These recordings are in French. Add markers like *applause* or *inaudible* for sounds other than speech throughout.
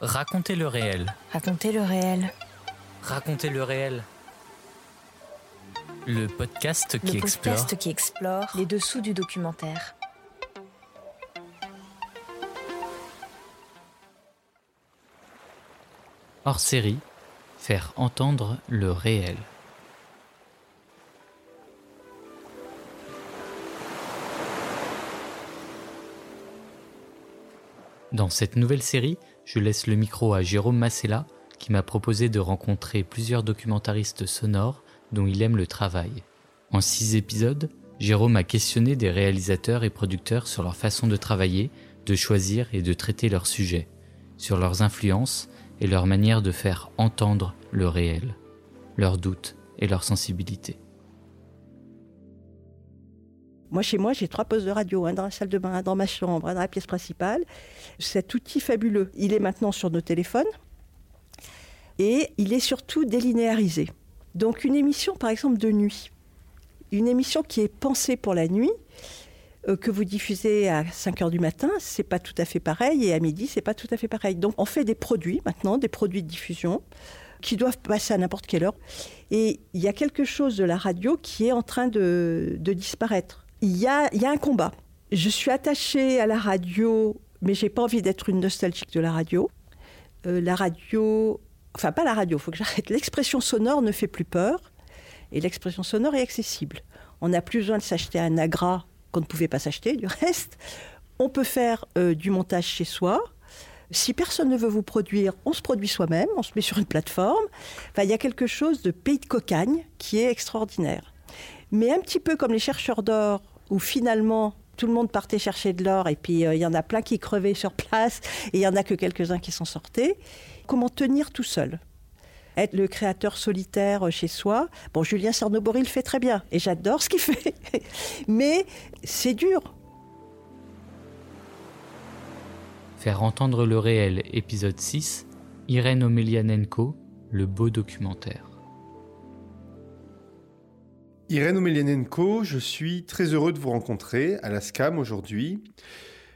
Racontez le réel. Racontez le réel. Racontez le réel. Le podcast qui le explore. podcast qui explore les dessous du documentaire. Hors série, faire entendre le réel. Dans cette nouvelle série, je laisse le micro à Jérôme Massella, qui m'a proposé de rencontrer plusieurs documentaristes sonores dont il aime le travail. En six épisodes, Jérôme a questionné des réalisateurs et producteurs sur leur façon de travailler, de choisir et de traiter leurs sujets, sur leurs influences et leur manière de faire entendre le réel, leurs doutes et leurs sensibilités. Moi, chez moi, j'ai trois postes de radio, un dans la salle de bain, un dans ma chambre, un dans la pièce principale. Cet outil fabuleux, il est maintenant sur nos téléphones et il est surtout délinéarisé. Donc une émission, par exemple, de nuit, une émission qui est pensée pour la nuit, euh, que vous diffusez à 5 heures du matin, c'est pas tout à fait pareil, et à midi, c'est pas tout à fait pareil. Donc on fait des produits maintenant, des produits de diffusion qui doivent passer à n'importe quelle heure. Et il y a quelque chose de la radio qui est en train de, de disparaître il y a, un combat. Je suis attachée à la radio, mais j'ai pas envie d'être une nostalgique de la radio. Euh, la radio, enfin pas la radio, faut que j'arrête. L'expression sonore ne fait plus peur, et l'expression sonore est accessible. On n'a plus besoin de s'acheter un agra qu'on ne pouvait pas s'acheter, du reste. On peut faire euh, du montage chez soi. Si personne ne veut vous produire, on se produit soi-même, on se met sur une plateforme. Enfin, il y a quelque chose de pays de cocagne qui est extraordinaire. Mais un petit peu comme les chercheurs d'or, où finalement tout le monde partait chercher de l'or et puis euh, il y en a plein qui crevaient sur place et il y en a que quelques-uns qui s'en sortaient. Comment tenir tout seul? Être le créateur solitaire euh, chez soi? Bon, Julien Cernobori le fait très bien et j'adore ce qu'il *laughs* fait. Mais c'est dur. Faire entendre le réel, épisode 6, Irène Omelianenko, le beau documentaire. Irène Omelianenko, je suis très heureux de vous rencontrer à la SCAM aujourd'hui.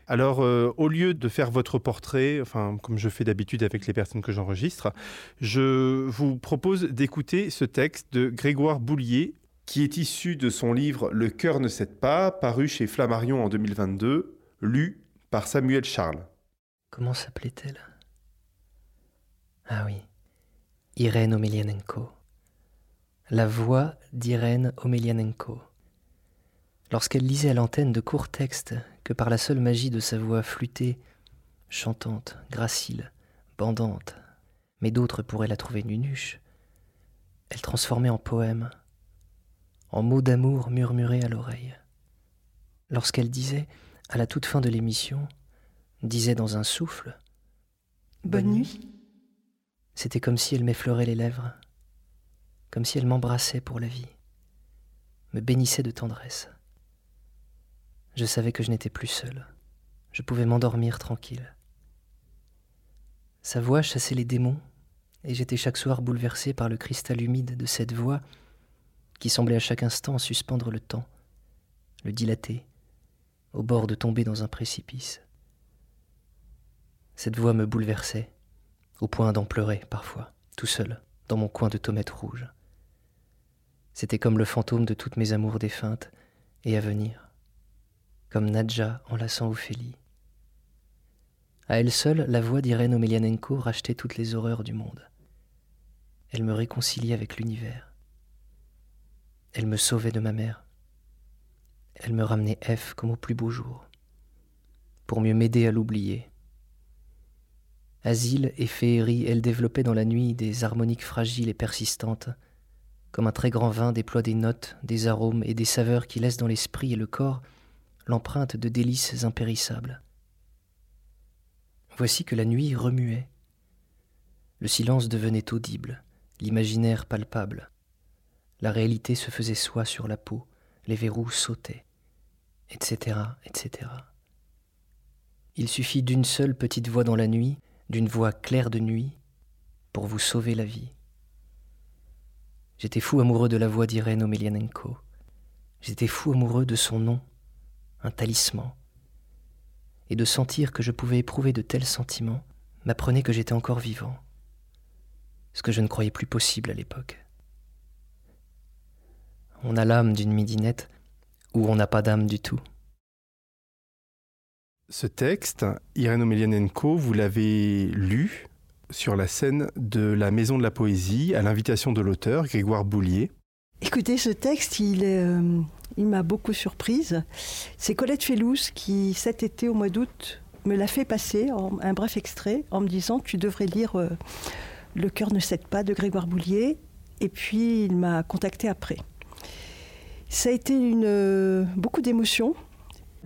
Alors, euh, au lieu de faire votre portrait, comme je fais d'habitude avec les personnes que j'enregistre, je vous propose d'écouter ce texte de Grégoire Boulier, qui est issu de son livre Le cœur ne cède pas, paru chez Flammarion en 2022, lu par Samuel Charles. Comment s'appelait-elle? Ah oui, Irène Omelianenko. La voix d'Irène Omelianenko. Lorsqu'elle lisait à l'antenne de courts textes que par la seule magie de sa voix flûtée, chantante, gracile, bandante, mais d'autres pourraient la trouver nunuche, elle transformait en poème, en mots d'amour murmurés à l'oreille. Lorsqu'elle disait, à la toute fin de l'émission, disait dans un souffle Bonne nuit. C'était comme si elle m'effleurait les lèvres, comme si elle m'embrassait pour la vie, me bénissait de tendresse. Je savais que je n'étais plus seul. Je pouvais m'endormir tranquille. Sa voix chassait les démons, et j'étais chaque soir bouleversé par le cristal humide de cette voix qui semblait à chaque instant suspendre le temps, le dilater, au bord de tomber dans un précipice. Cette voix me bouleversait, au point d'en pleurer parfois, tout seul, dans mon coin de tomate rouge. C'était comme le fantôme de toutes mes amours défuntes et à venir, comme Nadja enlaçant Ophélie. À elle seule, la voix d'Irène Omelianenko rachetait toutes les horreurs du monde. Elle me réconciliait avec l'univers. Elle me sauvait de ma mère. Elle me ramenait F comme au plus beau jour, pour mieux m'aider à l'oublier. Asile et féerie, elle développait dans la nuit des harmoniques fragiles et persistantes, comme un très grand vin déploie des notes, des arômes et des saveurs qui laissent dans l'esprit et le corps l'empreinte de délices impérissables. Voici que la nuit remuait. Le silence devenait audible, l'imaginaire palpable. La réalité se faisait soi sur la peau, les verrous sautaient, etc., etc. Il suffit d'une seule petite voix dans la nuit, d'une voix claire de nuit, pour vous sauver la vie. J'étais fou amoureux de la voix d'Irène Omelianenko. J'étais fou amoureux de son nom, un talisman, et de sentir que je pouvais éprouver de tels sentiments, m'apprenait que j'étais encore vivant, ce que je ne croyais plus possible à l'époque. On a l'âme d'une midinette ou on n'a pas d'âme du tout. Ce texte, Irène Omelianenko, vous l'avez lu sur la scène de la Maison de la Poésie à l'invitation de l'auteur, Grégoire Boulier. Écoutez, ce texte, il, euh, m'a beaucoup surprise. C'est Colette Fellous qui, cet été, au mois d'août, me l'a fait passer, un bref extrait, en me disant Tu devrais lire euh, Le cœur ne cède pas de Grégoire Boulier. Et puis, il m'a contacté après. Ça a été euh, beaucoup d'émotions,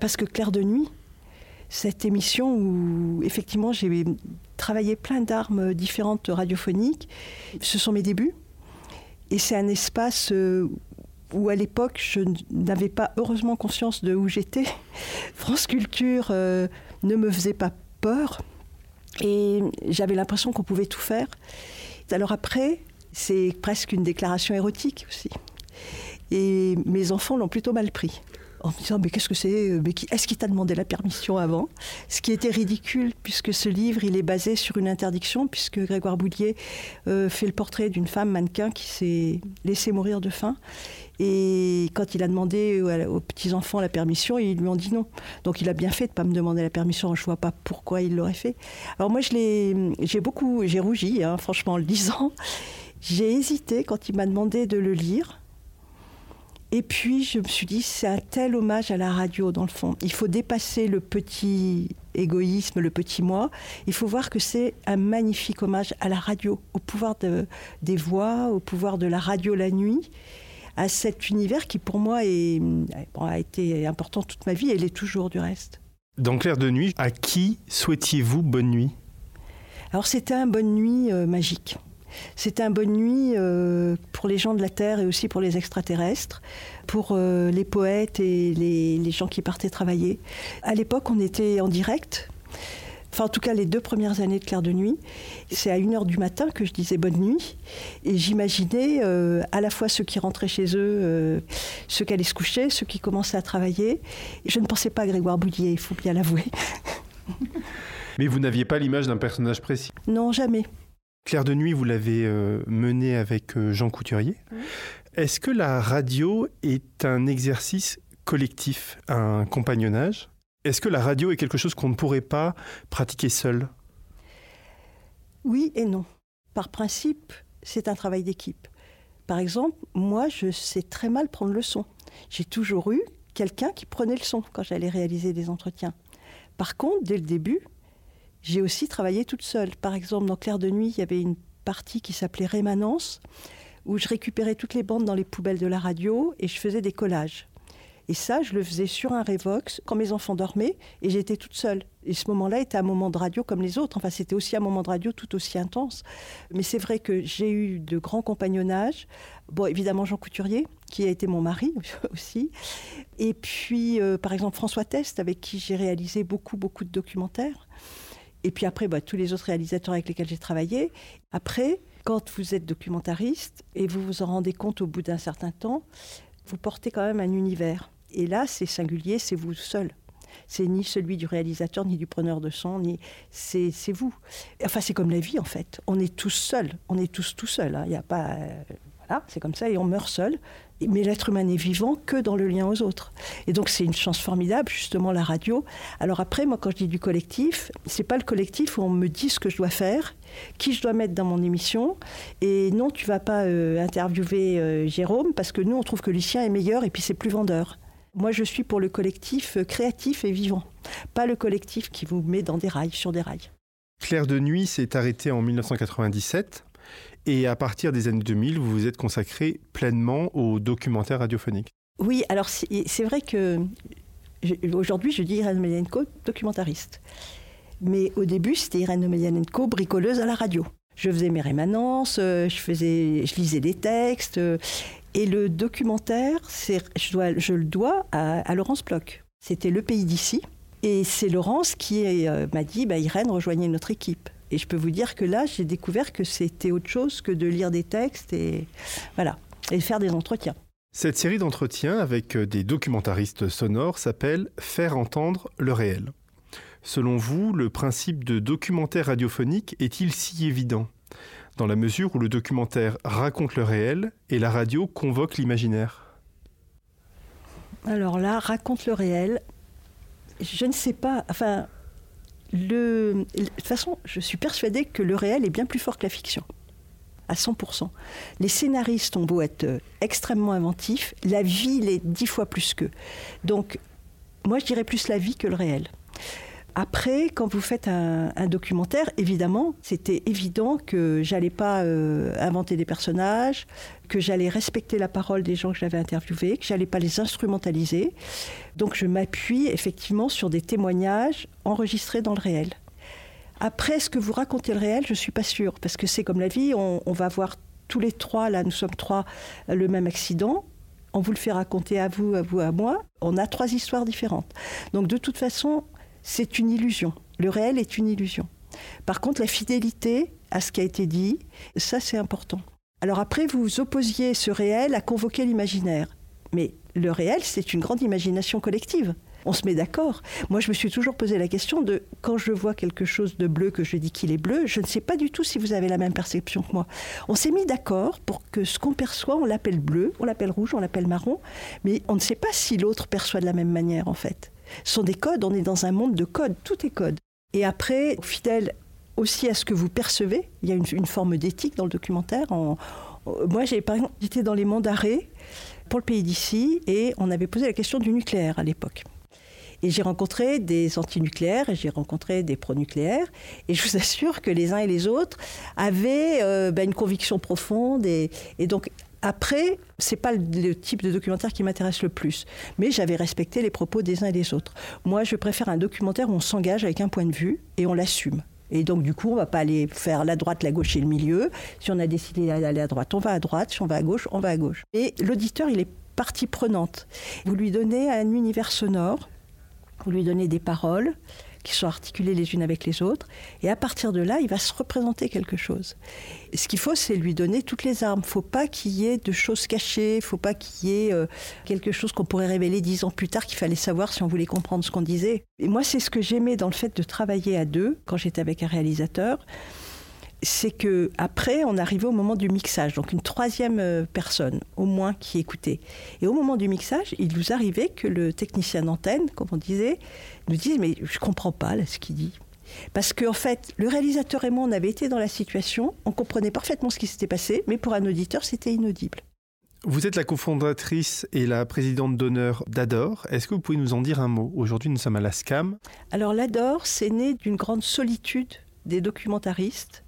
parce que Claire de Nuit, cette émission où effectivement j'ai travaillé plein d'armes différentes radiophoniques. Ce sont mes débuts. Et c'est un espace euh, où à l'époque je n'avais pas heureusement conscience de où j'étais. *laughs* France Culture euh, ne me faisait pas peur et j'avais l'impression qu'on pouvait tout faire. Alors après, c'est presque une déclaration érotique aussi. Et mes enfants l'ont plutôt mal pris en me disant mais qu'est-ce que c'est euh, est-ce qu'il t'a demandé la permission avant? Ce qui était ridicule puisque ce livre il est basé sur une interdiction puisque Grégoire Boulier euh, fait le portrait d'une femme mannequin qui s'est laissée mourir de faim. Et quand il a demandé aux petits enfants la permission ils lui ont dit non. Donc il a bien fait de pas me demander la permission. Je vois pas pourquoi il l'aurait fait. Alors moi j'ai beaucoup j'ai rougi hein, franchement en le lisant. J'ai hésité quand il m'a demandé de le lire et puis, je me suis dit, c'est un tel hommage à la radio, dans le fond. Il faut dépasser le petit égoïsme, le petit moi. Il faut voir que c'est un magnifique hommage à la radio, au pouvoir de, des voix, au pouvoir de la radio la nuit, à cet univers qui, pour moi, est, a été important toute ma vie et l'est toujours du reste. Dans Clair de Nuit, à qui souhaitiez-vous bonne nuit? Alors, c'était un bonne nuit euh, magique. C'était un bonne nuit euh, pour les gens de la Terre et aussi pour les extraterrestres, pour euh, les poètes et les, gens qui partaient travailler. À l'époque, on était en direct. Enfin, en tout cas, les deux premières années de Clair de Nuit, c'est à 1h du matin que je disais bonne nuit. Et j'imaginais euh, à la fois ceux qui rentraient chez eux, ceux qui allaient se coucher, ceux qui commençaient à travailler. je ne pensais pas à Grégoire Boulier, il faut bien l'avouer. Mais vous n'aviez pas l'image d'un personnage précis? Non, jamais. Claire de Nuit, vous l'avez euh, menée avec euh, Jean Couturier. Est-ce que la radio est un exercice collectif, un compagnonnage? Est-ce que la radio est quelque chose qu'on ne pourrait pas pratiquer seul? Oui et non. Par principe, c'est un travail d'équipe. Par exemple, moi, je sais très mal prendre le son. J'ai toujours eu quelqu'un qui prenait le son quand j'allais réaliser des entretiens. Par contre, dès le début, j'ai aussi travaillé toute seule. Par exemple, dans Clair de Nuit, il y avait une partie qui s'appelait Rémanence, où je récupérais toutes les bandes dans les poubelles de la radio et je faisais des collages. Et ça, je le faisais sur un Revox quand mes enfants dormaient et j'étais toute seule. Et ce moment-là était un moment de radio comme les autres. Enfin, c'était aussi un moment de radio tout aussi intense. Mais c'est vrai que j'ai eu de grands compagnonnages. Bon, évidemment, Jean Couturier, qui a été mon mari *laughs* aussi. Et puis, euh, par exemple, François Test, avec qui j'ai réalisé beaucoup, beaucoup de documentaires. Et puis après, bah, tous les autres réalisateurs avec lesquels j'ai travaillé. Après, quand vous êtes documentariste et vous vous en rendez compte au bout d'un certain temps, vous portez quand même un univers. Et là, c'est singulier, c'est vous seul. C'est ni celui du réalisateur, ni du preneur de son, ni c'est vous. Enfin, c'est comme la vie en fait. On est tous seuls. On est tous tout seuls. Hein. Il n'y a pas. Euh, voilà, c'est comme ça et on meurt seul mais l'être humain n'est vivant que dans le lien aux autres. Et donc c'est une chance formidable, justement, la radio. Alors après, moi, quand je dis du collectif, c'est pas le collectif où on me dit ce que je dois faire, qui je dois mettre dans mon émission. Et non, tu vas pas euh, interviewer euh, Jérôme parce que nous, on trouve que Lucien est meilleur et puis c'est plus vendeur. Moi, je suis pour le collectif euh, créatif et vivant, pas le collectif qui vous met dans des rails, sur des rails. Claire de Nuit s'est arrêtée en 1997. Et à partir des années 2000, vous vous êtes consacré pleinement au documentaire radiophonique. Oui, alors c'est vrai que aujourd'hui, je dis Irène Omelianenko, documentariste. Mais au début, c'était Irène Omelianenko, bricoleuse à la radio. Je faisais mes rémanences, euh, je, lisais des textes. Euh, et le documentaire, je le dois à, Laurence Bloch. C'était Le Pays d'ici. Et c'est Laurence qui euh, m'a dit bah, Irène, rejoignez notre équipe. Et je peux vous dire que là, j'ai découvert que c'était autre chose que de lire des textes et voilà, et faire des entretiens. Cette série d'entretiens avec euh, des documentaristes sonores s'appelle Faire entendre le réel. Selon vous, le principe de documentaire radiophonique est-il si évident? Dans la mesure où le documentaire raconte le réel et la radio convoque l'imaginaire Alors là, raconte le réel. Je ne sais pas. Enfin, de toute façon, je suis persuadée que le réel est bien plus fort que la fiction. À 100%. Les scénaristes ont beau être euh, extrêmement inventifs, la vie l'est dix fois plus qu'eux. Donc, moi, je dirais plus la vie que le réel. Après, quand vous faites un, documentaire, évidemment, c'était évident que j'allais pas euh, inventer des personnages, que j'allais respecter la parole des gens que j'avais interviewés, que j'allais pas les instrumentaliser. Donc, je m'appuie effectivement sur des témoignages enregistrés dans le réel. Après, ce que vous racontez le réel, je suis pas sûre, parce que c'est comme la vie, on va voir tous les trois, là, nous sommes trois, le même accident on vous le fait raconter à vous, à vous, à moi, on a trois histoires différentes. Donc de toute façon, c'est une illusion. Le réel est une illusion. Par contre, la fidélité à ce qui a été dit, ça c'est important. Alors après, vous opposiez ce réel à convoquer l'imaginaire. Mais le réel, c'est une grande imagination collective. On se met d'accord. Moi, je me suis toujours posé la question de quand je vois quelque chose de bleu, que je dis qu'il est bleu, je ne sais pas du tout si vous avez la même perception que moi. On s'est mis d'accord pour que ce qu'on perçoit, on l'appelle bleu, on l'appelle rouge, on l'appelle marron, mais on ne sait pas si l'autre perçoit de la même manière, en fait. Sont des codes, on est dans un monde de codes, tout est code. Et après, fidèle aussi à ce que vous percevez, il y a une, forme d'éthique dans le documentaire. moi, j'ai, par exemple, j'étais dans les monts d'arrêt pour le pays d'ici et on avait posé la question du nucléaire à l'époque. Et j'ai rencontré des antinucléaires et j'ai rencontré des pronucléaires. Et je vous assure que les uns et les autres avaient euh, ben, une conviction profonde. Et donc, après, c'est pas le type de documentaire qui m'intéresse le plus, mais j'avais respecté les propos des uns et des autres. Moi, je préfère un documentaire où on s'engage avec un point de vue et on l'assume. Et donc, du coup, on va pas aller faire la droite, la gauche et le milieu. Si on a décidé d'aller à droite, on va à droite. Si on va à gauche, on va à gauche. Et l'auditeur, il est partie prenante. Vous lui donnez un univers sonore, vous lui donnez des paroles, qui sont articulées les unes avec les autres. Et à partir de là, il va se représenter quelque chose. ce qu'il faut, c'est lui donner toutes les armes. Il ne faut pas qu'il y ait de choses cachées. Il ne faut pas qu'il y ait euh, quelque chose qu'on pourrait révéler dix ans plus tard qu'il fallait savoir si on voulait comprendre ce qu'on disait. Et moi, c'est ce que j'aimais dans le fait de travailler à deux quand j'étais avec un réalisateur c'est que après on arrivait au moment du mixage, donc une troisième euh, personne au moins qui écoutait. Et au moment du mixage, il nous arrivait que le technicien d'antenne, comme on disait, nous dise mais je comprends pas là ce qu'il dit. Parce qu'en en fait, le réalisateur et moi, on avait été dans la situation, on comprenait parfaitement ce qui s'était passé, mais pour un auditeur, c'était inaudible. Vous êtes la cofondatrice et la présidente d'honneur d'Ador. Est-ce que vous pouvez nous en dire un mot? Aujourd'hui, nous sommes à la SCAM. Alors, l'Ador, c'est né d'une grande solitude des documentaristes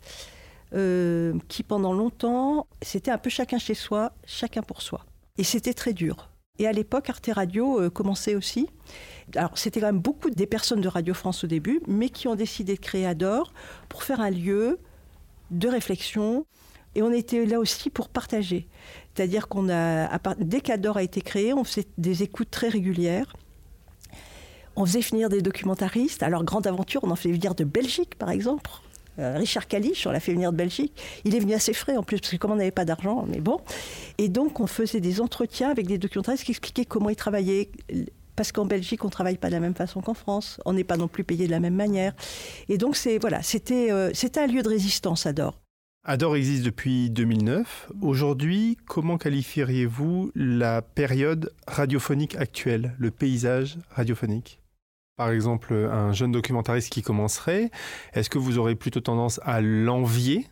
euh, qui, pendant longtemps, c'était un peu chacun chez soi, chacun pour soi. Et c'était très dur. Et à l'époque, Arte Radio euh, commençait aussi. Alors, c'était quand même beaucoup des personnes de Radio France au début, mais qui ont décidé de créer Adore pour faire un lieu de réflexion. Et on était là aussi pour partager. C'est-à-dire qu'on a, dès qu'Adore a été créé, on faisait des écoutes très régulières. On faisait finir des documentaristes. Alors, Grande Aventure, on en fait venir de Belgique, par exemple. Euh, Richard Kalisch, on l'a fait venir de Belgique. Il est venu assez frais en plus, parce que comme on n'avait pas d'argent, mais bon. Et donc, on faisait des entretiens avec des documentaristes qui expliquaient comment ils travaillaient. Parce qu'en Belgique, on ne travaille pas de la même façon qu'en France. On n'est pas non plus payé de la même manière. Et donc, c'est voilà, c'était euh, c'était un lieu de résistance, Adore. Adore existe depuis 2009. Aujourd'hui, comment qualifieriez-vous la période radiophonique actuelle, le paysage radiophonique? Par exemple un jeune documentariste qui commencerait, est-ce que vous aurez plutôt tendance à l'envier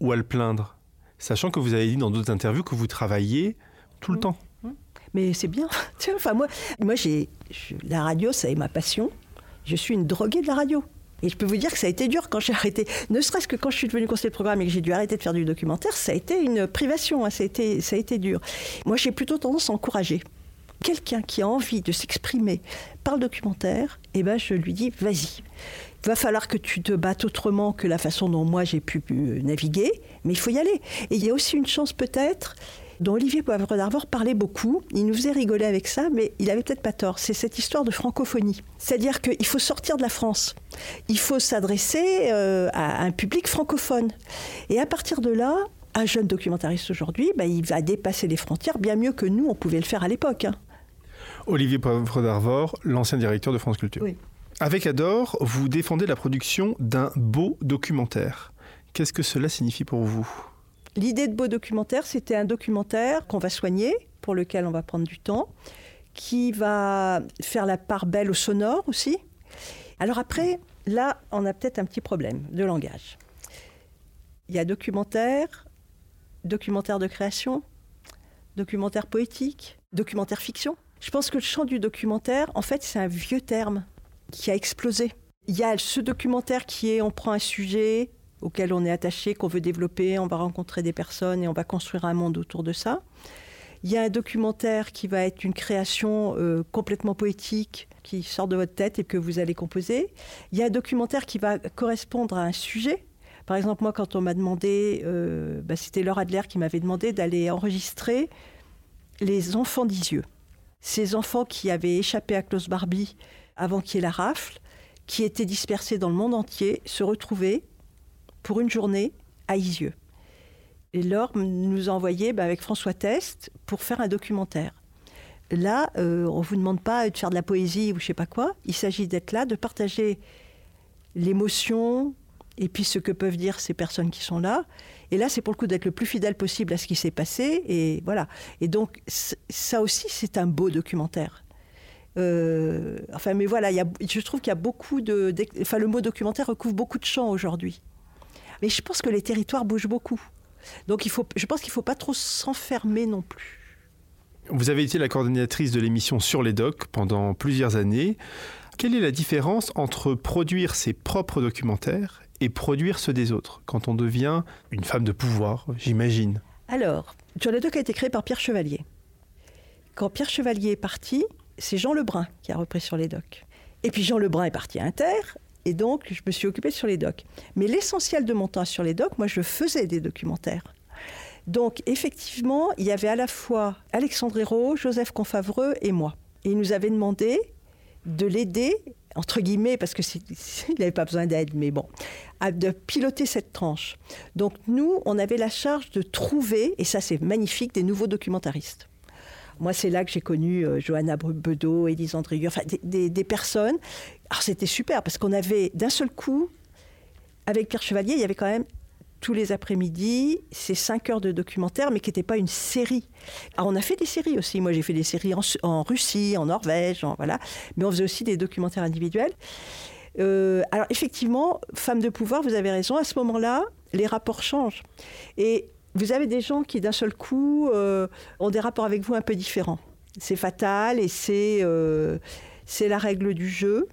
ou à le plaindre? Sachant que vous avez dit dans d'autres interviews que vous travaillez tout le mmh. temps. Mmh. Mais c'est bien. *laughs* enfin, moi, moi j'ai, la radio, ça est ma passion. Je suis une droguée de la radio. Et je peux vous dire que ça a été dur quand j'ai arrêté. Ne serait-ce que quand je suis devenue conseiller de programme et que j'ai dû arrêter de faire du documentaire, ça a été une privation, hein. ça, a été, ça a été dur. Moi, j'ai plutôt tendance à encourager quelqu'un qui a envie de s'exprimer par le documentaire, eh ben, je lui dis, vas-y. Il va falloir que tu te battes autrement que la façon dont moi j'ai pu naviguer, mais il faut y aller. Et il y a aussi une chance peut-être dont Olivier Poivre d'Arvor parlait beaucoup. Il nous faisait rigoler avec ça, mais il avait peut-être pas tort. C'est cette histoire de francophonie. C'est-à-dire qu'il faut sortir de la France. Il faut s'adresser euh, à un public francophone. Et à partir de là, un jeune documentariste aujourd'hui, bah, il va dépasser les frontières bien mieux que nous, on pouvait le faire à l'époque. Hein. Olivier Poivre d'Arvor, l'ancien directeur de France Culture. Oui. Avec Adore, vous défendez la production d'un beau documentaire. Qu'est-ce que cela signifie pour vous? L'idée de beau documentaire, c'était un documentaire qu'on va soigner, pour lequel on va prendre du temps, qui va faire la part belle au sonore aussi. Alors après, là, on a peut-être un petit problème de langage. Il y a documentaire, documentaire de création, documentaire poétique, documentaire fiction. Je pense que le champ du documentaire, en fait, c'est un vieux terme qui a explosé. Il y a ce documentaire qui est on prend un sujet auquel on est attaché, qu'on veut développer, on va rencontrer des personnes et on va construire un monde autour de ça. Il y a un documentaire qui va être une création euh, complètement poétique qui sort de votre tête et que vous allez composer. Il y a un documentaire qui va correspondre à un sujet. Par exemple, moi, quand on m'a demandé, euh, bah, c'était Laura Adler qui m'avait demandé d'aller enregistrer les enfants d'Isieux. Ces enfants qui avaient échappé à Klaus Barbie avant qu'il y ait la rafle, qui étaient dispersés dans le monde entier, se retrouver pour une journée à Isieux. Et Laure nous a envoyé bah, avec François Test pour faire un documentaire. Là, euh, on ne vous demande pas de faire de la poésie ou je sais pas quoi. Il s'agit d'être là, de partager l'émotion et puis ce que peuvent dire ces personnes qui sont là. Et là, c'est pour le coup d'être le plus fidèle possible à ce qui s'est passé. Et voilà. Et donc, ça aussi, c'est un beau documentaire. Euh, enfin, mais voilà, je trouve qu'il y a beaucoup de. Enfin, le mot documentaire recouvre beaucoup de champs aujourd'hui. Mais je pense que les territoires bougent beaucoup. Donc, il faut, je pense qu'il ne faut pas trop s'enfermer non plus. Vous avez été la coordinatrice de l'émission Sur les Docs pendant plusieurs années. Quelle est la différence entre produire ses propres documentaires et produire ceux des autres quand on devient une femme de pouvoir, j'imagine Alors, les Docs a été créé par Pierre Chevalier. Quand Pierre Chevalier est parti, c'est Jean Lebrun qui a repris Sur les Docs. Et puis Jean Lebrun est parti à Inter, et donc je me suis occupée sur les docs. Mais l'essentiel de mon temps sur les docs, moi je faisais des documentaires. Donc effectivement, il y avait à la fois Alexandre Hérault, Joseph Confavreux et moi. Et il nous avait demandé de l'aider, entre guillemets, parce qu'il *laughs* n'avait pas besoin d'aide, mais bon, de piloter cette tranche. Donc nous, on avait la charge de trouver, et ça c'est magnifique, des nouveaux documentaristes. Moi, c'est là que j'ai connu euh, Johanna Bedeau, Élise Andrieux, enfin des personnes. Alors c'était super, parce qu'on avait d'un seul coup, avec Pierre Chevalier, il y avait quand même tous les après-midi, ces cinq heures de documentaire, mais qui n'étaient pas une série. Alors on a fait des séries aussi. Moi j'ai fait des séries en, Russie, en Norvège, voilà. Mais on faisait aussi des documentaires individuels. Euh, alors effectivement, femme de pouvoir, vous avez raison. À ce moment-là, les rapports changent. Et vous avez des gens qui d'un seul coup euh, ont des rapports avec vous un peu différents. C'est fatal et c'est euh, c'est la règle du jeu.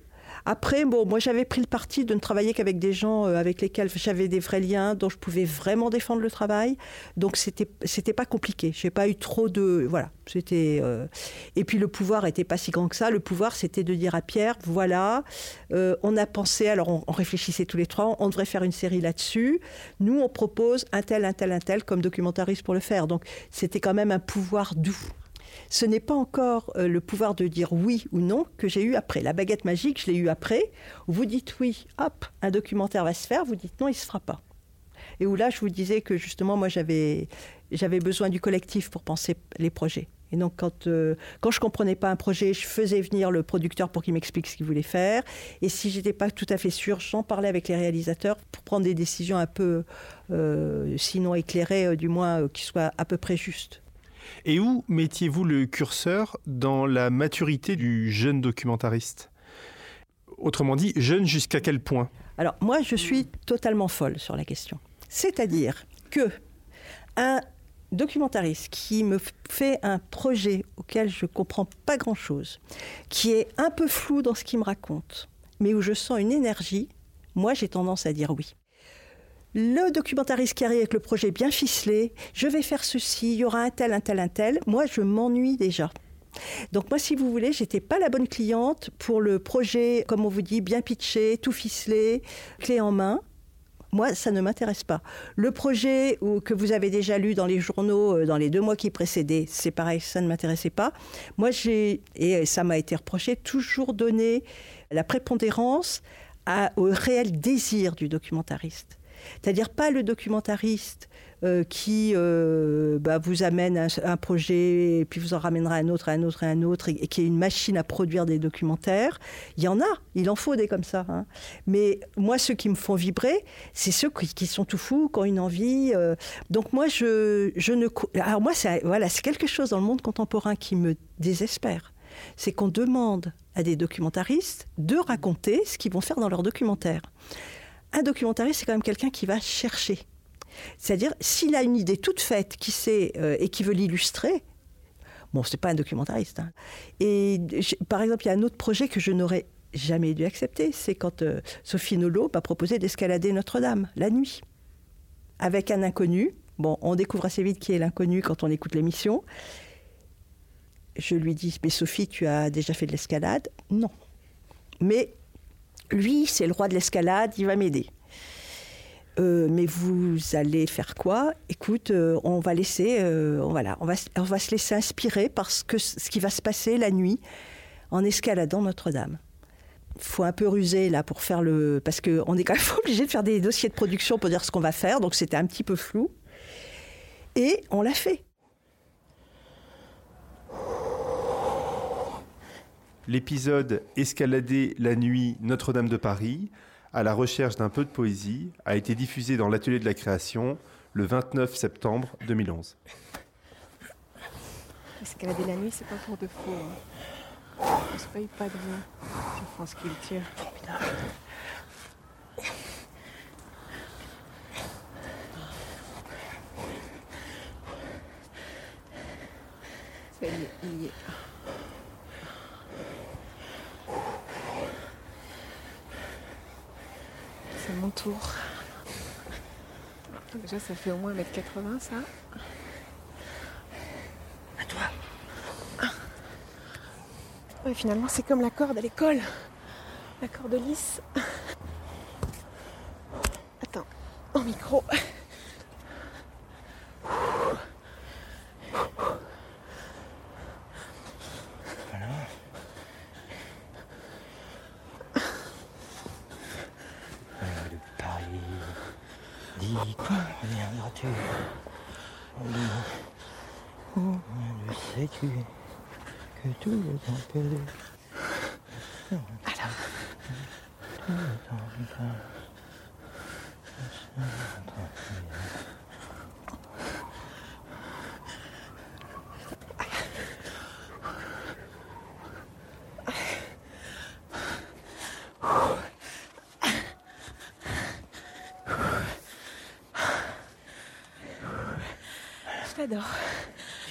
Après, bon, moi j'avais pris le parti de ne travailler qu'avec des gens euh, avec lesquels j'avais des vrais liens, dont je pouvais vraiment défendre le travail. Donc c'était c'était pas compliqué. J'ai pas eu trop de voilà. C'était euh, et puis le pouvoir était pas si grand que ça. Le pouvoir c'était de dire à Pierre voilà, euh, on a pensé alors on, réfléchissait tous les trois, on devrait faire une série là-dessus. Nous on propose un tel un tel un tel comme documentariste pour le faire. Donc c'était quand même un pouvoir doux ce n'est pas encore euh, le pouvoir de dire oui ou non que j'ai eu après. La baguette magique, je l'ai eu après, vous dites oui, hop, un documentaire va se faire, vous dites non, il ne se fera pas. Et où là, je vous disais que justement, moi, j'avais, j'avais besoin du collectif pour penser les projets. Et donc, quand, euh, quand je ne comprenais pas un projet, je faisais venir le producteur pour qu'il m'explique ce qu'il voulait faire. Et si j'étais pas tout à fait sûre, j'en parlais avec les réalisateurs pour prendre des décisions un peu, euh, sinon éclairées, du moins qui soient à peu près justes. Et où mettiez-vous le curseur dans la maturité du jeune documentariste? Autrement dit, jeune jusqu'à quel point? Alors moi, je suis totalement folle sur la question. C'est-à-dire que un documentariste qui me fait un projet auquel je ne comprends pas grand-chose, qui est un peu flou dans ce qu'il me raconte, mais où je sens une énergie, moi j'ai tendance à dire oui le documentariste qui arrive avec le projet bien ficelé, je vais faire ceci, il y aura un tel, un tel, un tel. Moi, je m'ennuie déjà. Donc moi, si vous voulez, j'étais pas la bonne cliente pour le projet, comme on vous dit, bien pitché, tout ficelé, clé en main. Moi, ça ne m'intéresse pas. Le projet que vous avez déjà lu dans les journaux euh, dans les deux mois qui précédaient, c'est pareil, ça ne m'intéressait pas. Moi, j'ai, et ça m'a été reproché, toujours donné la prépondérance au réel désir du documentariste C'est-à-dire pas le documentariste euh, qui euh, bah, vous amène un, projet et puis vous en ramènera un autre, un autre, un autre, et, qui est une machine à produire des documentaires. Il y en a, il en faut des comme ça. Hein. Mais moi, ceux qui me font vibrer, c'est ceux qui, sont tout fous, qui ont une envie. Euh, donc moi, je, je ne... Alors moi, c'est voilà, quelque chose dans le monde contemporain qui me désespère. C'est qu'on demande à des documentaristes de raconter ce qu'ils vont faire dans leur documentaire. Un documentariste, c'est quand même quelqu'un qui va chercher c'est-à-dire, s'il a une idée toute faite qui sait, euh, et qui veut l'illustrer, bon, c'est pas un documentariste. Hein. Et par exemple, il y a un autre projet que je n'aurais jamais dû accepter, c'est quand euh, Sophie Nolot m'a proposé d'escalader Notre-Dame la nuit avec un inconnu. Bon, on découvre assez vite qui est l'inconnu quand on écoute l'émission. Je lui dis, mais Sophie, tu as déjà fait de l'escalade? Non. Mais lui, c'est le roi de l'escalade, il va m'aider. Euh, mais vous allez faire quoi? Écoute, euh, on va laisser, euh, on va, se laisser inspirer parce que ce qui va se passer la nuit en escaladant Notre-Dame. Faut un peu ruser là pour faire le, parce que on est quand même *laughs* obligé de faire des dossiers de production pour dire ce qu'on va faire, donc c'était un petit peu flou. Et on l'a fait. L'épisode Escalader la nuit Notre-Dame de Paris à la recherche d'un peu de poésie a été diffusé dans l'atelier de la création le 29 septembre 2011. Escalader la nuit, c'est pas pour de faux. Hein. On se paye pas de rien sur France Culture. Formidable. Ça est, il est. Déjà, ça fait au moins 1m80, ça. À toi. Ouais, finalement, c'est comme la corde à l'école. La corde lisse. Attends, au micro. Dis quand reviendras-tu Où le sais-tu que tout le temps perdu Alors Tout le temps vivant J'adore.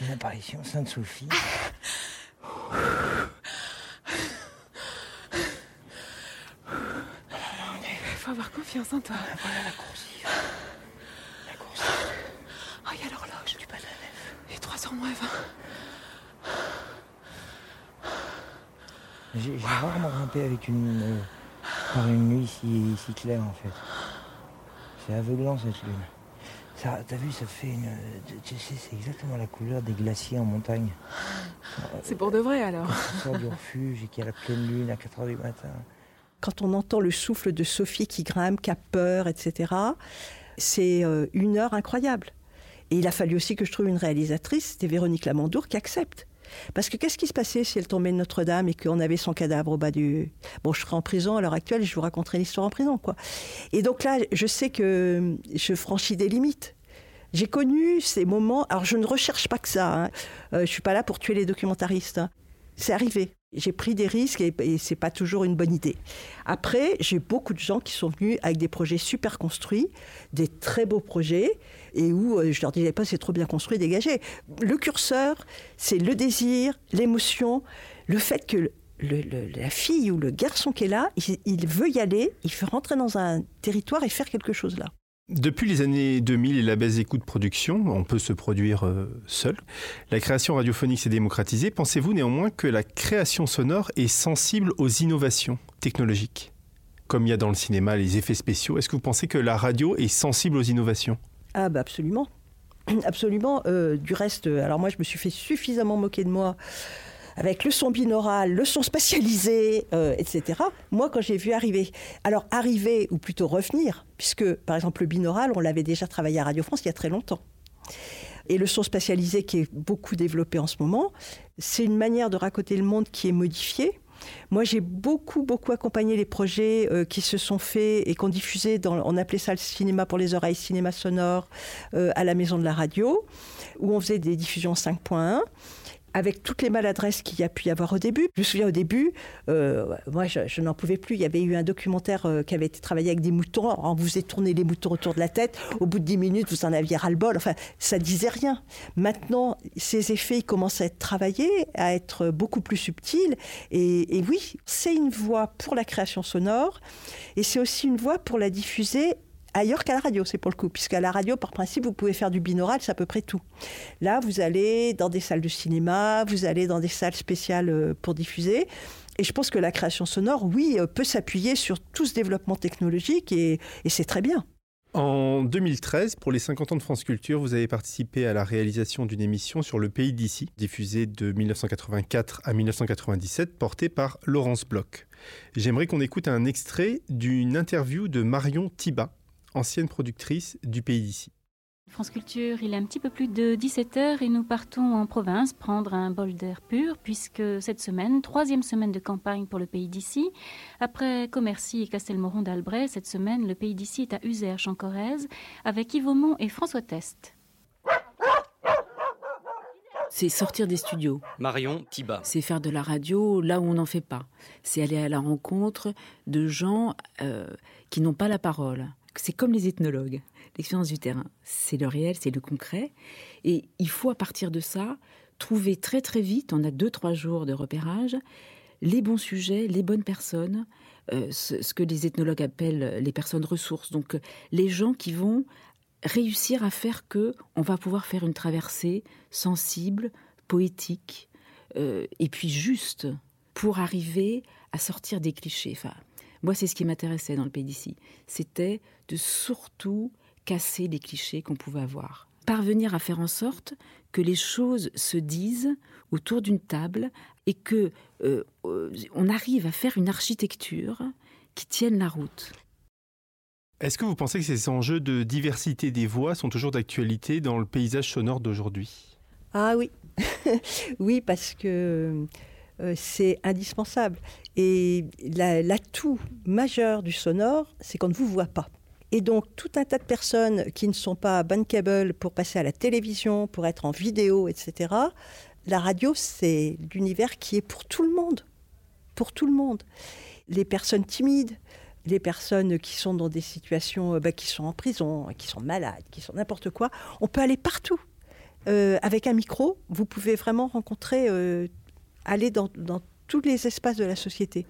Une apparition Sainte-Sophie. Il faut avoir confiance en toi. Voilà la coursive. La coursive. Oh, il y a l'horloge. Du nef. Il est 3h moins 20. J'ai wow. rarement grimpé avec une, euh, par une nuit si, si claire en fait. C'est aveuglant cette lune. T'as vu, ça fait une. Tu sais, c'est exactement la couleur des glaciers en montagne. C'est pour de vrai alors Quand on sort du refuge et qu'il y a la pleine lune à 4 h du matin. Quand on entend le souffle de Sophie qui grimpe, qui a peur, etc., c'est une heure incroyable. Et il a fallu aussi que je trouve une réalisatrice, c'était Véronique Lamandour, qui accepte. Parce que qu'est-ce qui se passait si elle tombait de Notre-Dame et qu'on avait son cadavre au bas du... Bon, je serais en prison à l'heure actuelle, je vous raconterai l'histoire en prison, quoi. Et donc là, je sais que je franchis des limites. J'ai connu ces moments... Alors, je ne recherche pas que ça. Hein. Euh, je suis pas là pour tuer les documentaristes. Hein. C'est arrivé. J'ai pris des risques et, et c'est pas toujours une bonne idée. Après, j'ai beaucoup de gens qui sont venus avec des projets super construits, des très beaux projets, et où euh, je leur disais pas c'est trop bien construit, dégagez. Le curseur, c'est le désir, l'émotion, le fait que la fille ou le garçon qui est là, il, il veut y aller, il veut rentrer dans un territoire et faire quelque chose là. Depuis les années 2000 et la baisse des coûts de production, on peut se produire euh, seul. La création radiophonique s'est démocratisée. Pensez-vous néanmoins que la création sonore est sensible aux innovations technologiques? Comme il y a dans le cinéma les effets spéciaux, est-ce que vous pensez que la radio est sensible aux innovations? Ah bah absolument. *clears throat* Absolument. Euh, du reste, alors moi je me suis fait suffisamment moquer de moi avec le son binaural, le son spatialisé, euh, etc. Moi, quand j'ai vu arriver, alors arriver ou plutôt revenir, puisque par exemple le binaural, on l'avait déjà travaillé à Radio France il y a très longtemps. Et le son spatialisé qui est beaucoup développé en ce moment, c'est une manière de raconter le monde qui est modifiée. Moi, j'ai beaucoup, beaucoup accompagné les projets euh, qui se sont faits et qu'on diffusait dans, on appelait ça le cinéma pour les oreilles, cinéma sonore, euh, à la maison de la radio, où on faisait des diffusions 5.1 avec toutes les maladresses qu'il y a pu y avoir au début. Je me souviens au début, euh, moi je, n'en pouvais plus. Il y avait eu un documentaire euh, qui avait été travaillé avec des moutons. on vous faisait tourner les moutons autour de la tête. Au bout de 10 minutes, vous en aviez ras-le-bol. Enfin, ça disait rien. Maintenant, ces effets ils commencent à être travaillés, à être beaucoup plus subtils. Et, et oui, c'est une voie pour la création sonore et c'est aussi une voie pour la diffuser ailleurs qu'à la radio, c'est pour le coup, puisqu'à la radio, par principe, vous pouvez faire du binaural, c'est à peu près tout. Là, vous allez dans des salles de cinéma, vous allez dans des salles spéciales euh, pour diffuser. Et je pense que la création sonore, oui, euh, peut s'appuyer sur tout ce développement technologique et, c'est très bien. En 2013, pour les 50 ans de France Culture, vous avez participé à la réalisation d'une émission sur le pays d'ici, diffusée de 1984 à 1997, portée par Laurence Bloch. J'aimerais qu'on écoute un extrait d'une interview de Marion Thiba, ancienne productrice du pays d'ici. France Culture, il est un petit peu plus de 17h et nous partons en province prendre un bol d'air pur puisque cette semaine, troisième semaine de campagne pour le pays d'ici, après Commercy et Castelmoron d'Albret, cette semaine, le pays d'ici est à Uzerche en Corrèze avec Yves Aumont et François Test. C'est sortir des studios. Marion Tiba. C'est faire de la radio là où on n'en fait pas. C'est aller à la rencontre de gens euh, qui n'ont pas la parole c'est comme les ethnologues, l'expérience du terrain. C'est le réel, c'est le concret. Et il faut à partir de ça trouver très très vite, on a deux, trois jours de repérage, les bons sujets, les bonnes personnes, euh, ce, que les ethnologues appellent les personnes ressources. Donc les gens qui vont réussir à faire que on va pouvoir faire une traversée sensible, poétique, euh, et puis juste pour arriver à sortir des clichés. Enfin, moi, c'est ce qui m'intéressait dans le pays d'ici. C'était de surtout casser les clichés qu'on pouvait avoir. Parvenir à faire en sorte que les choses se disent autour d'une table et que euh, euh, on arrive à faire une architecture qui tienne la route. Est-ce que vous pensez que ces enjeux de diversité des voix sont toujours d'actualité dans le paysage sonore d'aujourd'hui? Ah oui, *laughs* oui parce que euh, c'est indispensable. Et l'atout majeur du sonore, c'est qu'on ne vous voit pas. Et donc, tout un tas de personnes qui ne sont pas bankable pour passer à la télévision, pour être en vidéo, etc., la radio, c'est l'univers qui est pour tout le monde. Pour tout le monde. Les personnes timides, les personnes qui sont dans des situations, euh, bah, qui sont en prison, qui sont malades, qui sont n'importe quoi, on peut aller partout. Euh, avec un micro, vous pouvez vraiment rencontrer aller dans, tous les espaces de la société.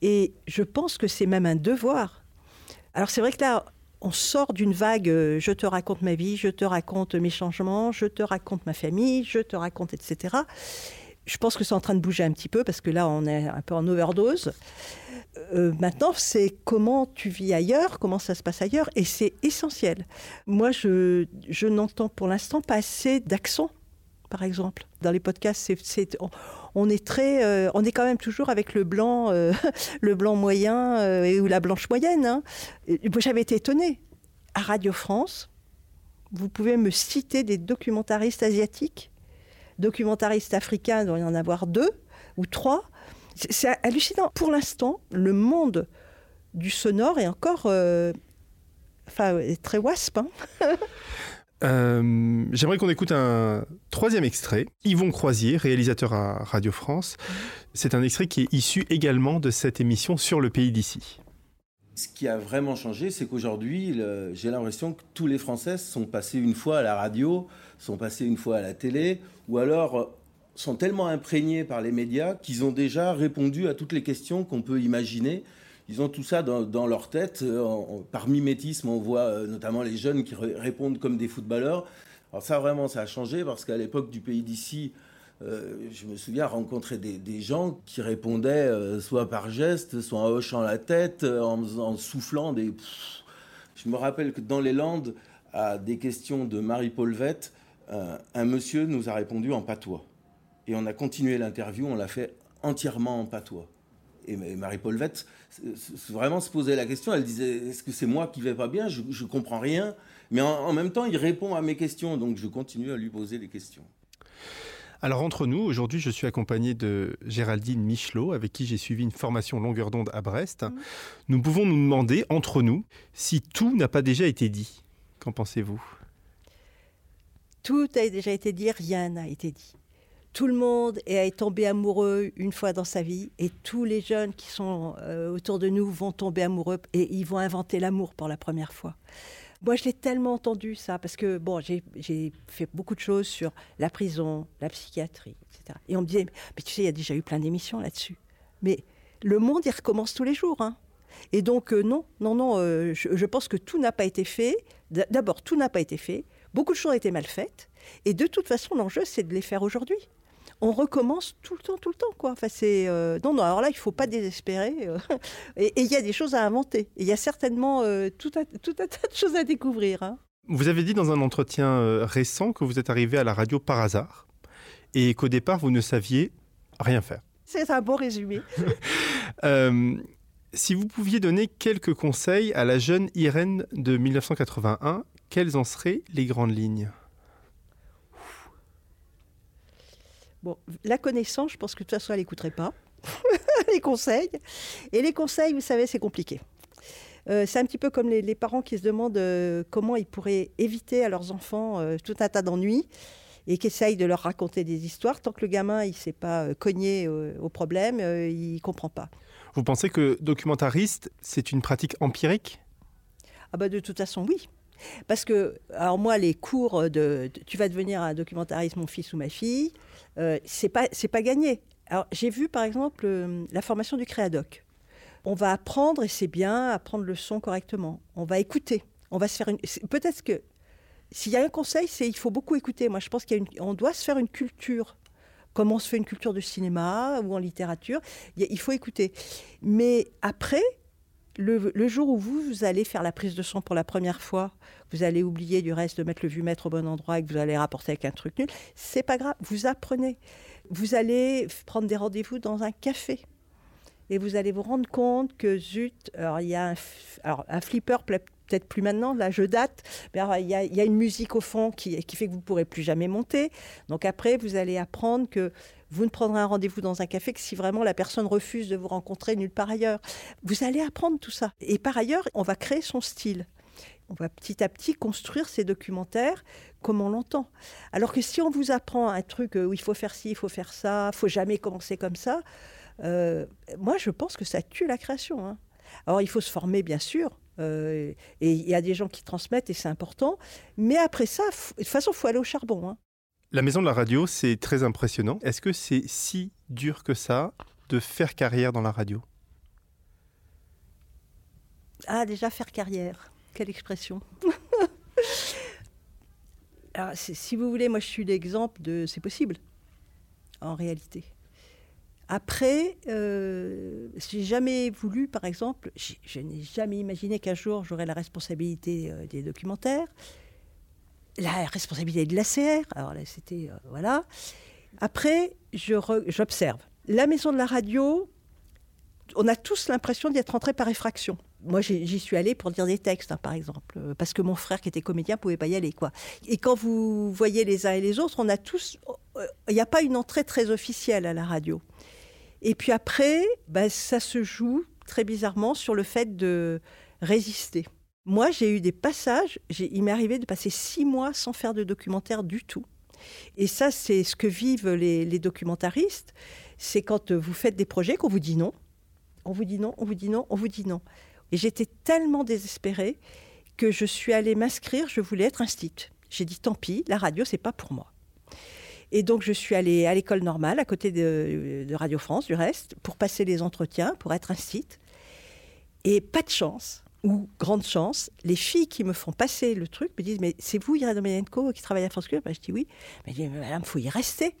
Et je pense que c'est même un devoir. Alors c'est vrai que là, on sort d'une vague euh, je te raconte ma vie, je te raconte mes changements, je te raconte ma famille, je te raconte, etc. Je pense que c'est en train de bouger un petit peu parce que là, on est un peu en overdose. Euh, maintenant, c'est comment tu vis ailleurs, comment ça se passe ailleurs, et c'est essentiel. Moi, je, je n'entends pour l'instant pas assez d'accent, par exemple. Dans les podcasts, on est très, euh, on est quand même toujours avec le blanc, euh, *laughs* le blanc moyen euh, ou la blanche moyenne. Hein. J'avais été étonnée. À Radio France, vous pouvez me citer des documentaristes asiatiques, documentaristes africains, il doit y en avoir deux ou trois. C'est hallucinant. Pour l'instant, le monde du sonore est encore, enfin, très wasp. Hein. *laughs* Euh, j'aimerais qu'on écoute un troisième extrait. Yvon Croisier, réalisateur à Radio France. C'est un extrait qui est issu également de cette émission sur le pays d'ici. Ce qui a vraiment changé, c'est qu'aujourd'hui, j'ai l'impression que tous les Français sont passés une fois à la radio, sont passés une fois à la télé, ou alors euh, sont tellement imprégnés par les médias qu'ils ont déjà répondu à toutes les questions qu'on peut imaginer ils ont tout ça dans, leur tête. Euh, par mimétisme, on voit euh, notamment les jeunes qui répondent comme des footballeurs. Alors ça, vraiment, ça a changé parce qu'à l'époque du pays d'ici, euh, je me souviens rencontrer des, gens qui répondaient soit par geste, soit en hochant la tête, en, soufflant des... Je me rappelle que dans les Landes, à des questions de Marie-Paul Vette, un monsieur nous a répondu en patois. Et on a continué l'interview, on l'a fait entièrement en patois. Et Marie Paulvette, vraiment se posait la question, elle disait, est-ce que c'est moi qui vais pas bien? Je ne comprends rien. Mais en, en même temps, il répond à mes questions, donc je continue à lui poser des questions. Alors entre nous, aujourd'hui, je suis accompagné de Géraldine Michelot, avec qui j'ai suivi une formation longueur d'onde à Brest. Mhm. Nous pouvons nous demander, entre nous, si tout n'a pas déjà été dit. Qu'en pensez-vous? Tout a déjà été dit, rien n'a été dit. Tout le monde est tombé amoureux une fois dans sa vie et tous les jeunes qui sont euh, autour de nous vont tomber amoureux et ils vont inventer l'amour pour la première fois. Moi, je l'ai tellement entendu, ça, parce que, bon, j'ai fait beaucoup de choses sur la prison, la psychiatrie, etc. Et on me disait, mais tu sais, il y a déjà eu plein d'émissions là-dessus. Mais le monde, il recommence tous les jours. Hein. Et donc, euh, non, non, non, euh, je, je, pense que tout n'a pas été fait. D'abord, tout n'a pas été fait. Beaucoup de choses ont été mal faites. Et de toute façon, l'enjeu, c'est de les faire aujourd'hui on recommence tout le temps, tout le temps. Quoi. Enfin, c'est, euh, non, non, alors là, il ne faut pas désespérer. euh, *laughs* et il y a des choses à inventer. Il y a certainement euh, tout, un, tout un tas de choses à découvrir. hein. Vous avez dit dans un entretien récent que vous êtes arrivé à la radio par hasard et qu'au départ, vous ne saviez rien faire. C'est un bon résumé. *laughs* *laughs* Euh, si vous pouviez donner quelques conseils à la jeune Irène de 1981, quelles en seraient les grandes lignes? Bon, la connaissance, je pense que de toute façon, elle n'écouterait pas *laughs* les conseils. Et les conseils, vous savez, c'est compliqué. Euh, c'est un petit peu comme les, les parents qui se demandent euh, comment ils pourraient éviter à leurs enfants euh, tout un tas d'ennuis et qui essayent de leur raconter des histoires. Tant que le gamin il ne s'est pas cogné au problème, il ne comprend pas. Vous pensez que documentariste, c'est une pratique empirique? Ah bah de toute façon, oui. Parce que, alors moi, les cours de, tu vas devenir un documentariste, mon fils ou ma fille, euh, c'est pas pas gagné. Alors j'ai vu par exemple euh, la formation du créadoc. On va apprendre et c'est bien apprendre le son correctement. On va écouter. On va se faire une. Peut-être que s'il y a un conseil, c'est il faut beaucoup écouter. Moi, je pense qu'on doit se faire une culture. Comme on se fait une culture de cinéma ou en littérature, il faut écouter. Mais après, le, jour où vous, vous allez faire la prise de son pour la première fois, vous allez oublier du reste de mettre le vumètre au bon endroit et que vous allez rapporter avec un truc nul, c'est pas grave, vous apprenez. Vous allez prendre des rendez-vous dans un café. Et vous allez vous rendre compte que zut, alors il y a un, flipper, peut- peut-être plus maintenant, là je date, mais alors, il y, a, il y a une musique au fond qui, qui fait que vous ne pourrez plus jamais monter. Donc après, vous allez apprendre que vous ne prendrez un rendez-vous dans un café que si vraiment la personne refuse de vous rencontrer nulle part ailleurs. Vous allez apprendre tout ça. Et par ailleurs, on va créer son style. On va petit à petit construire ces documentaires comme on l'entend. Alors que si on vous apprend un truc euh, où il faut faire ci, il faut faire ça, il faut jamais commencer comme ça, euh, moi je pense que ça tue la création. hein. Alors il faut se former bien sûr, euh, et il y a des gens qui transmettent et c'est important, mais après ça, de toute façon, il faut aller au charbon. hein. La maison de la radio, c'est très impressionnant. Est-ce que c'est si dur que ça de faire carrière dans la radio? Ah, déjà faire carrière. Quelle expression. Alors, *laughs* c'est- si vous voulez, moi je suis l'exemple de c'est possible, en réalité. Après, euh, j'ai jamais voulu, par exemple, je n'ai jamais imaginé qu'un jour j'aurais la responsabilité euh, des documentaires, la responsabilité de l'ACR. Alors là, c'était. euh, voilà. Après, j'observe. La maison de la radio, on a tous l'impression d'y être entré par effraction. Moi, j'y suis allée pour dire des textes, hein, par exemple, euh, parce que mon frère qui était comédien pouvait pas y aller, quoi. Et quand vous voyez les uns et les autres, on a tous, euh, il n'y a pas une entrée très officielle à la radio. Et puis après, ben, ça se joue très bizarrement sur le fait de résister. Moi, j'ai eu des passages, il m'est arrivé de passer six mois sans faire de documentaire du tout. Et ça, c'est ce que vivent les, les documentaristes. C'est quand euh, vous faites des projets qu'on vous dit non. On vous dit non, on vous dit non, on vous dit non. Et j'étais tellement désespérée que je suis allée m'inscrire, je voulais être instite. J'ai dit tant pis, la radio, c'est pas pour moi. Et donc, je suis allée à l'école normale, à côté de, de Radio France, du reste, pour passer les entretiens, pour être instite. Et pas de chance, ou grande chance, les filles qui me font passer le truc me disent Mais c'est vous, Irène Domenenko, qui travaille à France Culture Ben, Je dis Oui. Mais je dis, Madame, il faut y rester.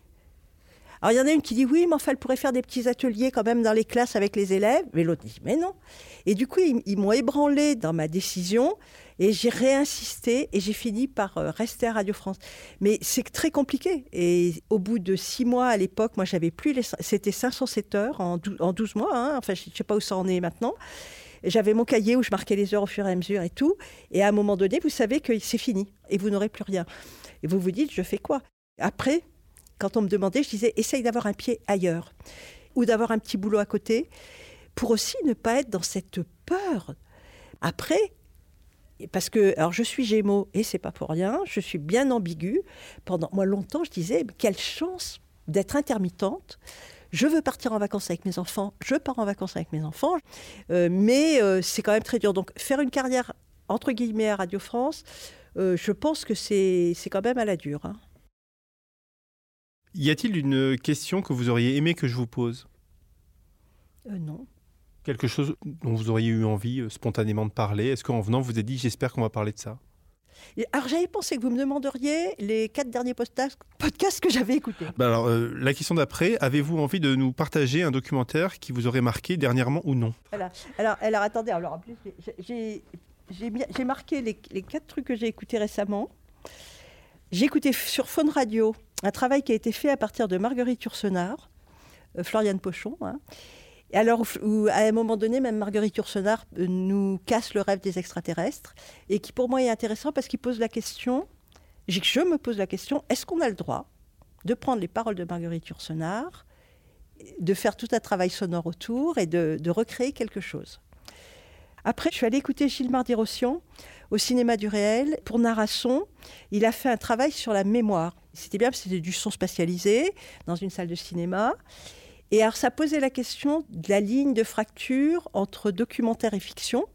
Alors, il y en a une qui dit Oui, mais enfin, elle pourrait faire des petits ateliers quand même dans les classes avec les élèves. Mais l'autre dit Mais non. Et du coup, ils, ils m'ont ébranlé dans ma décision. Et j'ai réinsisté et j'ai fini par euh, rester à Radio France. Mais c'est très compliqué. Et au bout de six mois à l'époque, moi j'avais plus les. C'était 507 heures en 12, en 12 mois. hein. Enfin, je ne sais pas où ça en est maintenant. J'avais mon cahier où je marquais les heures au fur et à mesure et tout. Et à un moment donné, vous savez que c'est fini et vous n'aurez plus rien. Et vous vous dites, je fais quoi? Après, quand on me demandait, je disais, essaye d'avoir un pied ailleurs ou d'avoir un petit boulot à côté pour aussi ne pas être dans cette peur. Après, parce que alors je suis Gémeaux et c'est pas pour rien, je suis bien ambiguë. Pendant moi longtemps, je disais quelle chance d'être intermittente. Je veux partir en vacances avec mes enfants, je pars en vacances avec mes enfants, Euh, mais euh, c'est quand même très dur. Donc faire une carrière entre guillemets à Radio France, euh, je pense que c'est quand même à la dure. hein. Y a-t-il une question que vous auriez aimé que je vous pose? Non. Quelque chose dont vous auriez eu envie spontanément de parler? Est-ce qu'en venant, vous avez dit j'espère qu'on va parler de ça? Et Alors j'avais pensé que vous me demanderiez les quatre derniers podcasts que j'avais écoutés. Bah alors, euh, La question d'après, avez-vous envie de nous partager un documentaire qui vous aurait marqué dernièrement ou non? Voilà. Alors, alors attendez, alors en plus, j'ai- marqué les, les quatre trucs que j'ai écoutés récemment. J'ai écouté sur Faune Radio un travail qui a été fait à partir de Marguerite Yourcenar, euh, Floriane Pochon. hein. Et alors, où- à un moment donné, même Marguerite Yourcenar euh, nous casse le rêve des extraterrestres, et qui pour moi est intéressant parce qu'il pose la question, je me pose la question, est-ce qu'on a le droit de prendre les paroles de Marguerite Yourcenar, de faire tout un travail sonore autour et de, recréer quelque chose? Après, je suis allée écouter Gilles Mardy-Rossian au cinéma du réel pour Narasson. Il a fait un travail sur la mémoire. C'était bien parce que c'était du son spatialisé dans une salle de cinéma. Et alors, ça posait la question de la ligne de fracture entre documentaire et fiction.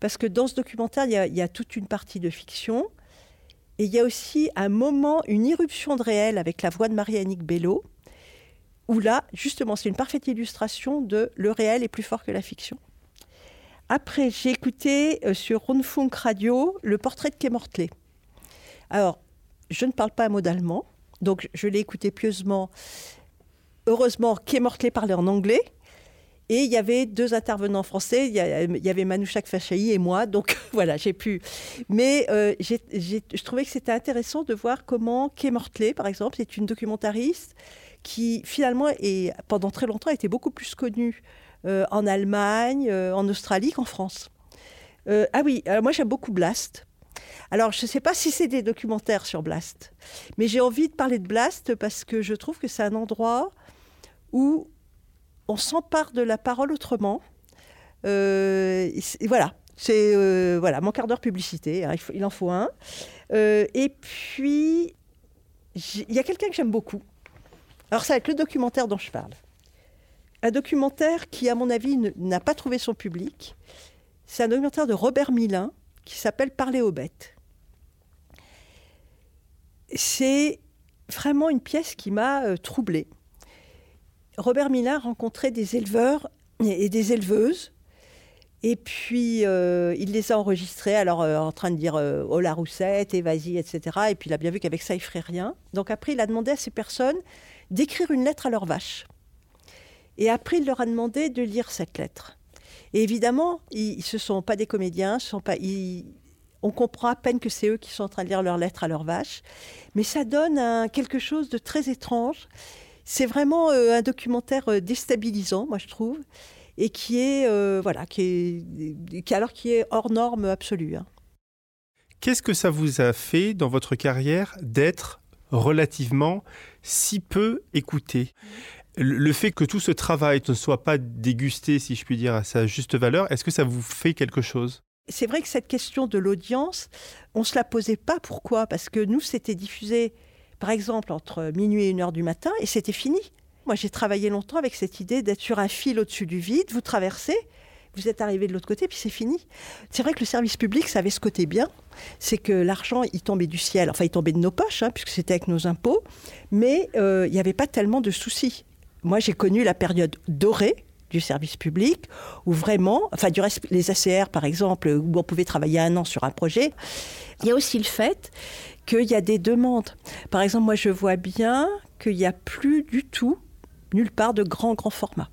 Parce que dans ce documentaire, il y a, toute une partie de fiction. Et il y a aussi un moment, une irruption de réel avec la voix de Marie-Annick Bello, où là, justement, c'est une parfaite illustration de le réel est plus fort que la fiction. Après, j'ai écouté euh, sur Rundfunk Radio le portrait de Kay Mortley. Alors, je ne parle pas un mot d'allemand, donc je l'ai écouté pieusement. Heureusement, Kay Mortley parlait en anglais. Et il y avait deux intervenants français, il y, avait Manouchak Fachaï et moi, donc *laughs* voilà, j'ai pu. Mais euh, je trouvais que c'était intéressant de voir comment Kay Mortley, par exemple, c'est une documentariste qui finalement, et pendant très longtemps, a été beaucoup plus connue euh, en Allemagne, euh, en Australie qu'en France. Ah oui, alors moi j'aime beaucoup Blast. Alors je ne sais pas si c'est des documentaires sur Blast, mais j'ai envie de parler de Blast parce que je trouve que c'est un endroit où on s'empare de la parole autrement. Euh, voilà, c'est euh, mon quart d'heure publicité. hein, il, en faut un. Euh, et puis il y a quelqu'un que j'aime beaucoup. Alors ça va être le documentaire dont je parle. Un documentaire qui, à mon avis, n'a pas trouvé son public. C'est un documentaire de Robert Milin qui s'appelle Parler aux bêtes. C'est vraiment une pièce qui m'a troublée. Robert Milin rencontrait des éleveurs et des éleveuses. Et puis, euh, il les a enregistrés, alors euh, en train de dire euh, Oh la roussette, et vas-y, etc. Et puis, il a bien vu qu'avec ça, il ferait rien. Donc, après, il a demandé à ces personnes d'écrire une lettre à leur vache. Et après, il leur a demandé de lire cette lettre. Et évidemment, ils ne sont pas des comédiens, ce on comprend à peine que c'est eux qui sont en train de lire leur lettre à leur vache. Mais ça donne quelque chose de très étrange. C'est vraiment euh, un documentaire euh, déstabilisant, moi je trouve, et qui est, euh, voilà, qui est, qui, alors qui est hors norme absolue. hein. Qu'est-ce que ça vous a fait dans votre carrière d'être relativement si peu écouté? Le le fait que tout ce travail ne soit pas dégusté, si je puis dire, à sa juste valeur, est-ce que ça vous fait quelque chose? C'est vrai que cette question de l'audience, on ne se la posait pas. Pourquoi? Parce que nous, c'était diffusé, par exemple, entre minuit et une heure du matin, et c'était fini. Moi, j'ai travaillé longtemps avec cette idée d'être sur un fil au-dessus du vide, vous traversez, vous êtes arrivé de l'autre côté, puis c'est fini. C'est vrai que le service public, ça avait ce côté bien, c'est que l'argent, il tombait du ciel, enfin, il tombait de nos poches, hein, puisque c'était avec nos impôts, mais euh, il n'y avait pas tellement de soucis. Moi, j'ai connu la période dorée du service public, où vraiment, enfin du reste, les ACR par exemple, où on pouvait travailler un an sur un projet. Il y a aussi le fait qu'il y a des demandes. Par exemple, moi je vois bien qu'il n'y a plus du tout, nulle part, de grand, grand format.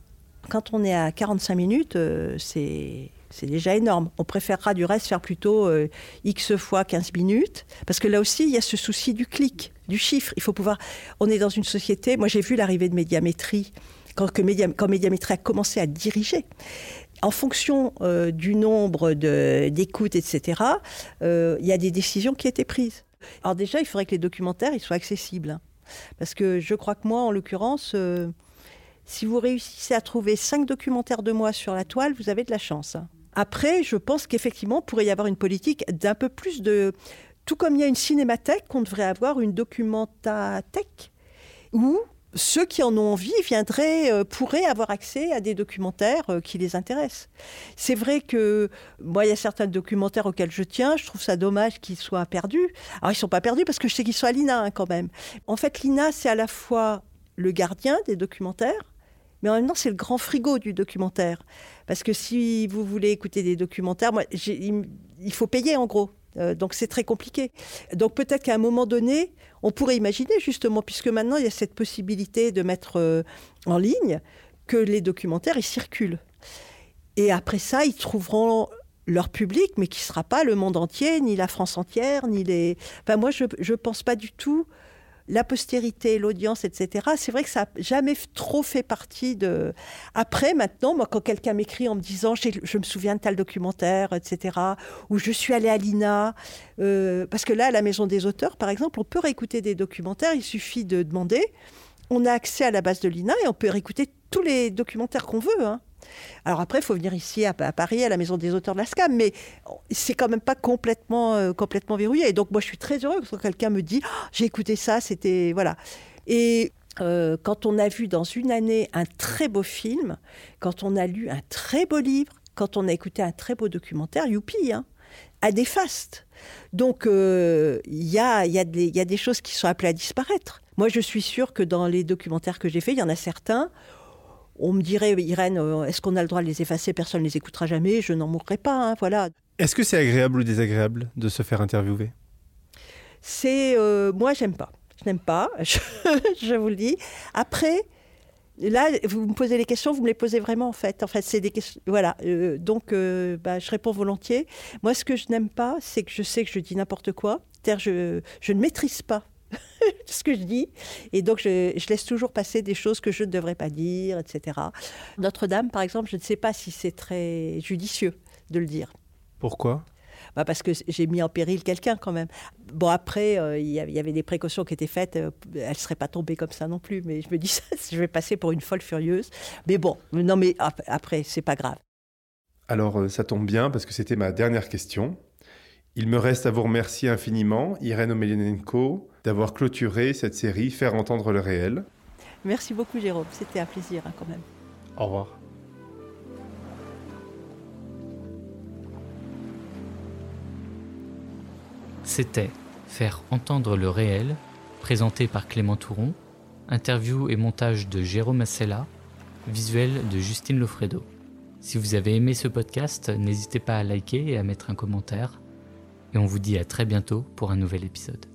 Quand on est à 45 minutes, euh, c'est déjà énorme. On préférera du reste faire plutôt euh, X fois 15 minutes, parce que là aussi, il y a ce souci du clic, du chiffre. Il faut pouvoir... On est dans une société... Moi, j'ai vu l'arrivée de médiamétrie, quand, que quand médiamétrie a commencé à diriger. En fonction euh, du nombre d'écoutes, etc., il y a des décisions qui étaient prises. Alors déjà, il faudrait que les documentaires soient accessibles. Parce que je crois que moi, en l'occurrence... euh, si vous réussissez à trouver cinq documentaires de moi sur la toile, vous avez de la chance. Après, je pense qu'effectivement, pourrait y avoir une politique d'un peu plus de... Tout comme il y a une cinémathèque, on devrait avoir une documentathèque où ceux qui en ont envie viendraient, euh, pourraient avoir accès à des documentaires euh, qui les intéressent. C'est vrai que moi, il y a certains documentaires auxquels je tiens, je trouve ça dommage qu'ils soient perdus. Alors, ils sont pas perdus parce que je sais qu'ils sont à l'INA hein, quand même. En fait, l'INA, c'est à la fois le gardien des documentaires, mais en même temps, c'est le grand frigo du documentaire. Parce que si vous voulez écouter des documentaires, il faut payer en gros. Euh, donc c'est très compliqué. Donc peut-être qu'à un moment donné, on pourrait imaginer justement, puisque maintenant il y a cette possibilité de mettre euh, en ligne, que les documentaires ils circulent. Et après ça, ils trouveront leur public, mais qui ne sera pas le monde entier, ni la France entière, ni les. Enfin, moi, je ne pense pas du tout la postérité, l'audience, etc. C'est vrai que ça n'a jamais trop fait partie de. Après, maintenant, moi, quand quelqu'un m'écrit en me disant je me souviens de tel documentaire, etc., ou je suis allé à l'INA, euh, parce que là, à la Maison des auteurs, par exemple, on peut réécouter des documentaires, il suffit de demander. On a accès à la base de l'INA et on peut réécouter tous les documentaires qu'on veut. hein. Alors après, il faut venir ici à, Paris, à la Maison des auteurs de la SCAM, mais c'est quand même pas complètement, euh, complètement verrouillé. Et donc moi, je suis très heureuse quand quelqu'un me dit Ah, j'ai écouté ça, c'était voilà. Et euh, quand on a vu dans une année un très beau film, quand on a lu un très beau livre, quand on a écouté un très beau documentaire, youpi, hein, à des fastes. Donc euh, il y, a, y a des choses qui sont appelées à disparaître. Moi, je suis sûre que dans les documentaires que j'ai faits, il y en a certains. On me dirait, Irène, euh, est-ce qu'on a le droit de les effacer? Personne ne les écoutera jamais, je n'en mourrai pas. hein, voilà. Est-ce que c'est agréable ou désagréable de se faire interviewer? C'est euh, moi j'aime pas. Je n'aime pas, *laughs* je, je vous le dis. Après, là, vous me posez les questions, vous me les posez vraiment en fait. En fait, c'est des questions. Voilà. euh, donc, euh, bah, je réponds volontiers. Moi, ce que je n'aime pas, c'est que je sais que je dis n'importe quoi. C'est-à-dire, je, je ne maîtrise pas *laughs* ce que je dis, et donc je, je laisse toujours passer des choses que je ne devrais pas dire, etc. Notre-Dame, par exemple, je ne sais pas si c'est très judicieux de le dire. Pourquoi? Bah, parce que j'ai mis en péril quelqu'un quand même. Bon, après, euh, il y avait- il y avait des précautions qui étaient faites. euh, elle ne serait pas tombée comme ça non plus. Mais je me dis, *laughs* ça, je vais passer pour une folle furieuse. Mais bon, non, mais ap- après, c'est pas grave. Alors, euh, ça tombe bien parce que c'était ma dernière question. Il me reste à vous remercier infiniment, Irène Omelianenko, d'avoir clôturé cette série Faire entendre le réel. Merci beaucoup, Jérôme. C'était un plaisir hein, quand même. Au revoir. C'était Faire entendre le réel, présenté par Clément Touron, interview et montage de Jérôme Assella, visuel de Justine Lofredo. Si vous avez aimé ce podcast, n'hésitez pas à liker et à mettre un commentaire. Et on vous dit à très bientôt pour un nouvel épisode.